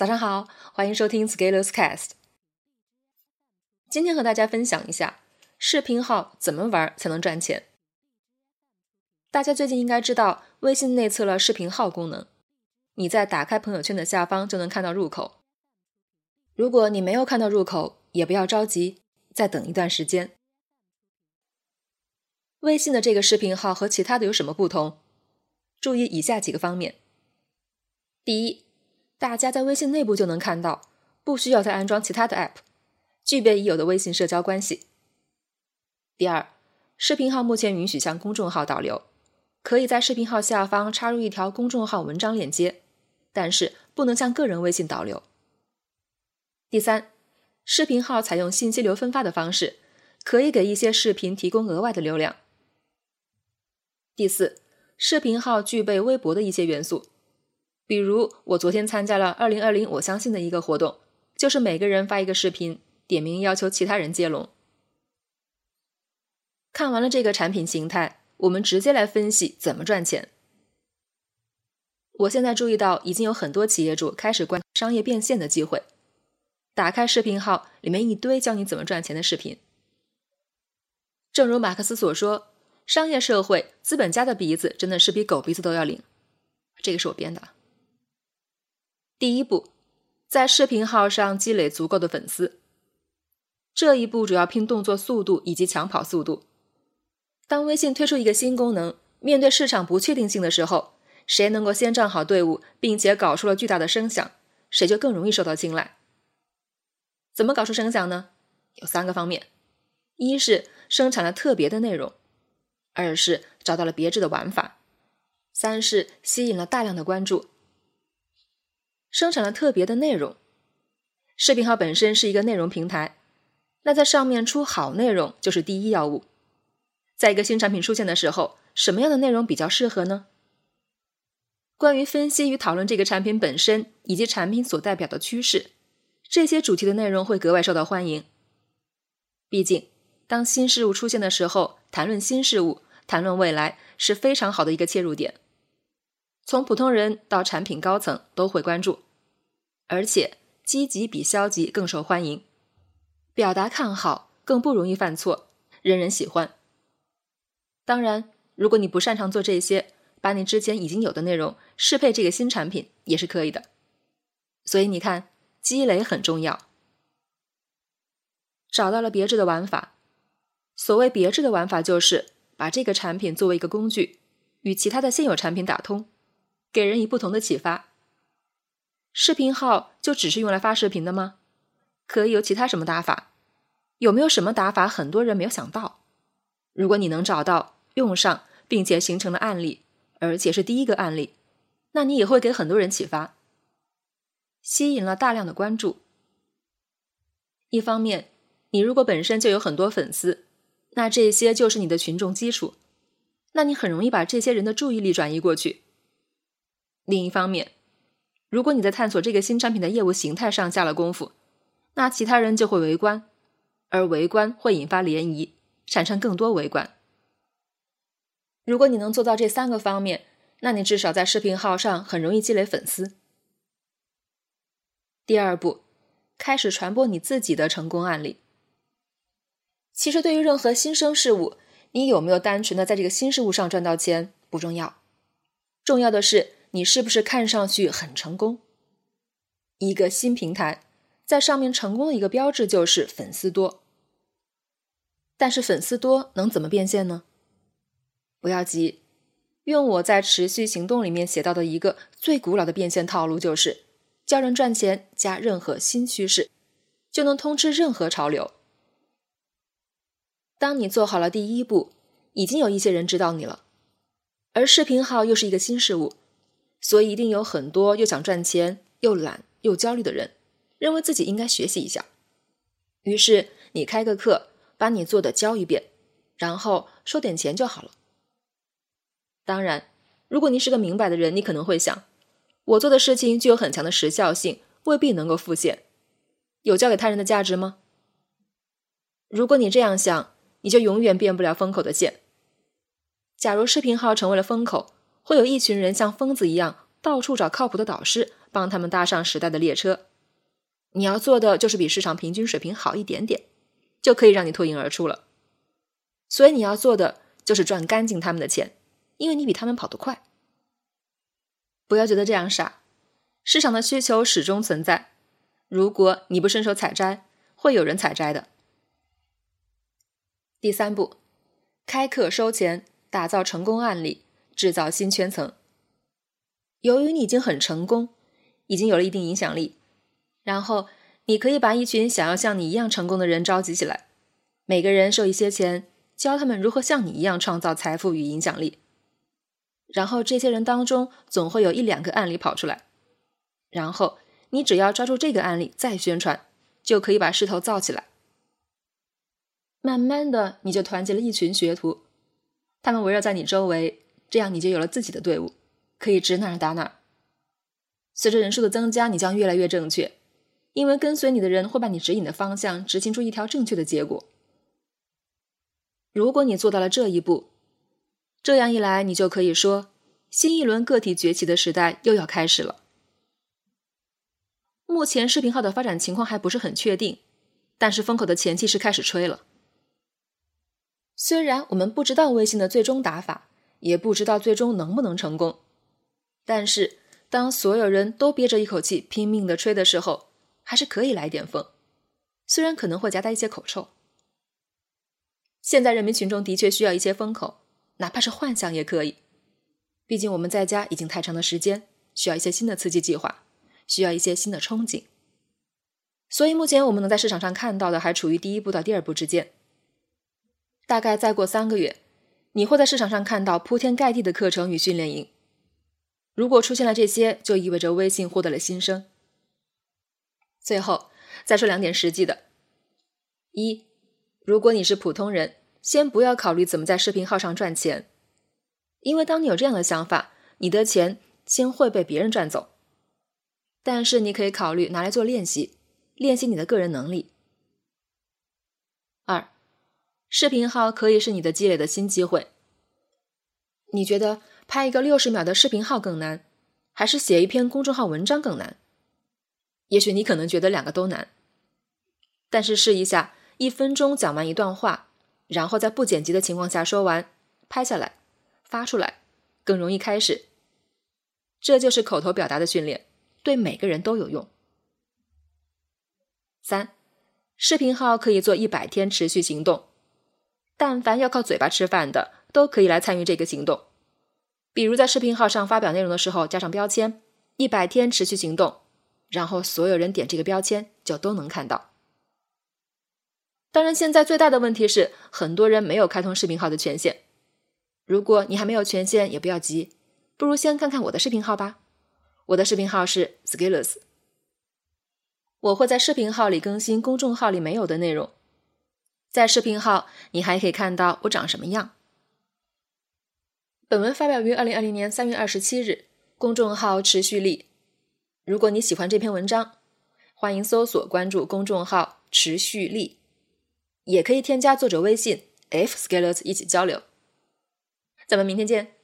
早上好，欢迎收听 Scalers Cast。今天和大家分享一下视频号怎么玩才能赚钱。大家最近应该知道，微信内测了视频号功能，你在打开朋友圈的下方就能看到入口。如果你没有看到入口，也不要着急，再等一段时间。微信的这个视频号和其他的有什么不同？注意以下几个方面：第一，大家在微信内部就能看到，不需要再安装其他的 App，具备已有的微信社交关系。第二，视频号目前允许向公众号导流，可以在视频号下方插入一条公众号文章链接，但是不能向个人微信导流。第三，视频号采用信息流分发的方式，可以给一些视频提供额外的流量。第四，视频号具备微博的一些元素。比如，我昨天参加了二零二零我相信的一个活动，就是每个人发一个视频，点名要求其他人接龙。看完了这个产品形态，我们直接来分析怎么赚钱。我现在注意到，已经有很多企业主开始关商业变现的机会。打开视频号，里面一堆教你怎么赚钱的视频。正如马克思所说，商业社会资本家的鼻子真的是比狗鼻子都要灵。这个是我编的。第一步，在视频号上积累足够的粉丝。这一步主要拼动作速度以及抢跑速度。当微信推出一个新功能，面对市场不确定性的时候，谁能够先站好队伍，并且搞出了巨大的声响，谁就更容易受到青睐。怎么搞出声响呢？有三个方面：一是生产了特别的内容；二是找到了别致的玩法；三是吸引了大量的关注。生产了特别的内容，视频号本身是一个内容平台，那在上面出好内容就是第一要务。在一个新产品出现的时候，什么样的内容比较适合呢？关于分析与讨论这个产品本身以及产品所代表的趋势，这些主题的内容会格外受到欢迎。毕竟，当新事物出现的时候，谈论新事物、谈论未来是非常好的一个切入点。从普通人到产品高层都会关注，而且积极比消极更受欢迎。表达看好更不容易犯错，人人喜欢。当然，如果你不擅长做这些，把你之前已经有的内容适配这个新产品也是可以的。所以你看，积累很重要。找到了别致的玩法，所谓别致的玩法就是把这个产品作为一个工具，与其他的现有产品打通。给人以不同的启发。视频号就只是用来发视频的吗？可以有其他什么打法？有没有什么打法很多人没有想到？如果你能找到用上，并且形成了案例，而且是第一个案例，那你也会给很多人启发，吸引了大量的关注。一方面，你如果本身就有很多粉丝，那这些就是你的群众基础，那你很容易把这些人的注意力转移过去。另一方面，如果你在探索这个新产品的业务形态上下了功夫，那其他人就会围观，而围观会引发涟漪，产生更多围观。如果你能做到这三个方面，那你至少在视频号上很容易积累粉丝。第二步，开始传播你自己的成功案例。其实，对于任何新生事物，你有没有单纯的在这个新事物上赚到钱不重要，重要的是。你是不是看上去很成功？一个新平台在上面成功的一个标志就是粉丝多。但是粉丝多能怎么变现呢？不要急，用我在持续行动里面写到的一个最古老的变现套路，就是教人赚钱加任何新趋势，就能通吃任何潮流。当你做好了第一步，已经有一些人知道你了，而视频号又是一个新事物。所以，一定有很多又想赚钱又懒又焦虑的人，认为自己应该学习一下。于是，你开个课，把你做的教一遍，然后收点钱就好了。当然，如果你是个明白的人，你可能会想，我做的事情具有很强的时效性，未必能够复现，有教给他人的价值吗？如果你这样想，你就永远变不了风口的线。假如视频号成为了风口。会有一群人像疯子一样到处找靠谱的导师，帮他们搭上时代的列车。你要做的就是比市场平均水平好一点点，就可以让你脱颖而出了。所以你要做的就是赚干净他们的钱，因为你比他们跑得快。不要觉得这样傻，市场的需求始终存在。如果你不伸手采摘，会有人采摘的。第三步，开课收钱，打造成功案例，制造新圈层。由于你已经很成功，已经有了一定影响力，然后你可以把一群想要像你一样成功的人召集起来，每个人收一些钱，教他们如何像你一样创造财富与影响力。然后这些人当中总会有一两个案例跑出来，然后你只要抓住这个案例再宣传，就可以把势头造起来。慢慢的，你就团结了一群学徒，他们围绕在你周围，这样你就有了自己的队伍，可以指哪儿打哪儿。随着人数的增加，你将越来越正确，因为跟随你的人会把你指引的方向执行出一条正确的结果。如果你做到了这一步，这样一来，你就可以说，新一轮个体崛起的时代又要开始了。目前视频号的发展情况还不是很确定，但是风口的前期是开始吹了。虽然我们不知道微信的最终打法，也不知道最终能不能成功，但是当所有人都憋着一口气拼命的吹的时候，还是可以来点风，虽然可能会夹带一些口臭。现在人民群众的确需要一些风口，哪怕是幻想也可以。毕竟我们在家已经太长的时间，需要一些新的刺激计划，需要一些新的憧憬。所以目前我们能在市场上看到的，还处于第一步到第二步之间。大概再过三个月，你会在市场上看到铺天盖地的课程与训练营。如果出现了这些，就意味着微信获得了新生。最后再说两点实际的：一，如果你是普通人，先不要考虑怎么在视频号上赚钱，因为当你有这样的想法，你的钱先会被别人赚走。但是你可以考虑拿来做练习，练习你的个人能力。二。视频号可以是你的积累的新机会。你觉得拍一个六十秒的视频号更难，还是写一篇公众号文章更难？也许你可能觉得两个都难，但是试一下，一分钟讲完一段话，然后在不剪辑的情况下说完，拍下来，发出来，更容易开始。这就是口头表达的训练，对每个人都有用。三，视频号可以做一百天持续行动。但凡要靠嘴巴吃饭的，都可以来参与这个行动。比如在视频号上发表内容的时候，加上标签“一百天持续行动”，然后所有人点这个标签就都能看到。当然，现在最大的问题是，很多人没有开通视频号的权限。如果你还没有权限，也不要急，不如先看看我的视频号吧。我的视频号是 Skillers，我会在视频号里更新公众号里没有的内容。在视频号，你还可以看到我长什么样。本文发表于二零二零年三月二十七日，公众号持续力。如果你喜欢这篇文章，欢迎搜索关注公众号持续力，也可以添加作者微信 f scalers 一起交流。咱们明天见。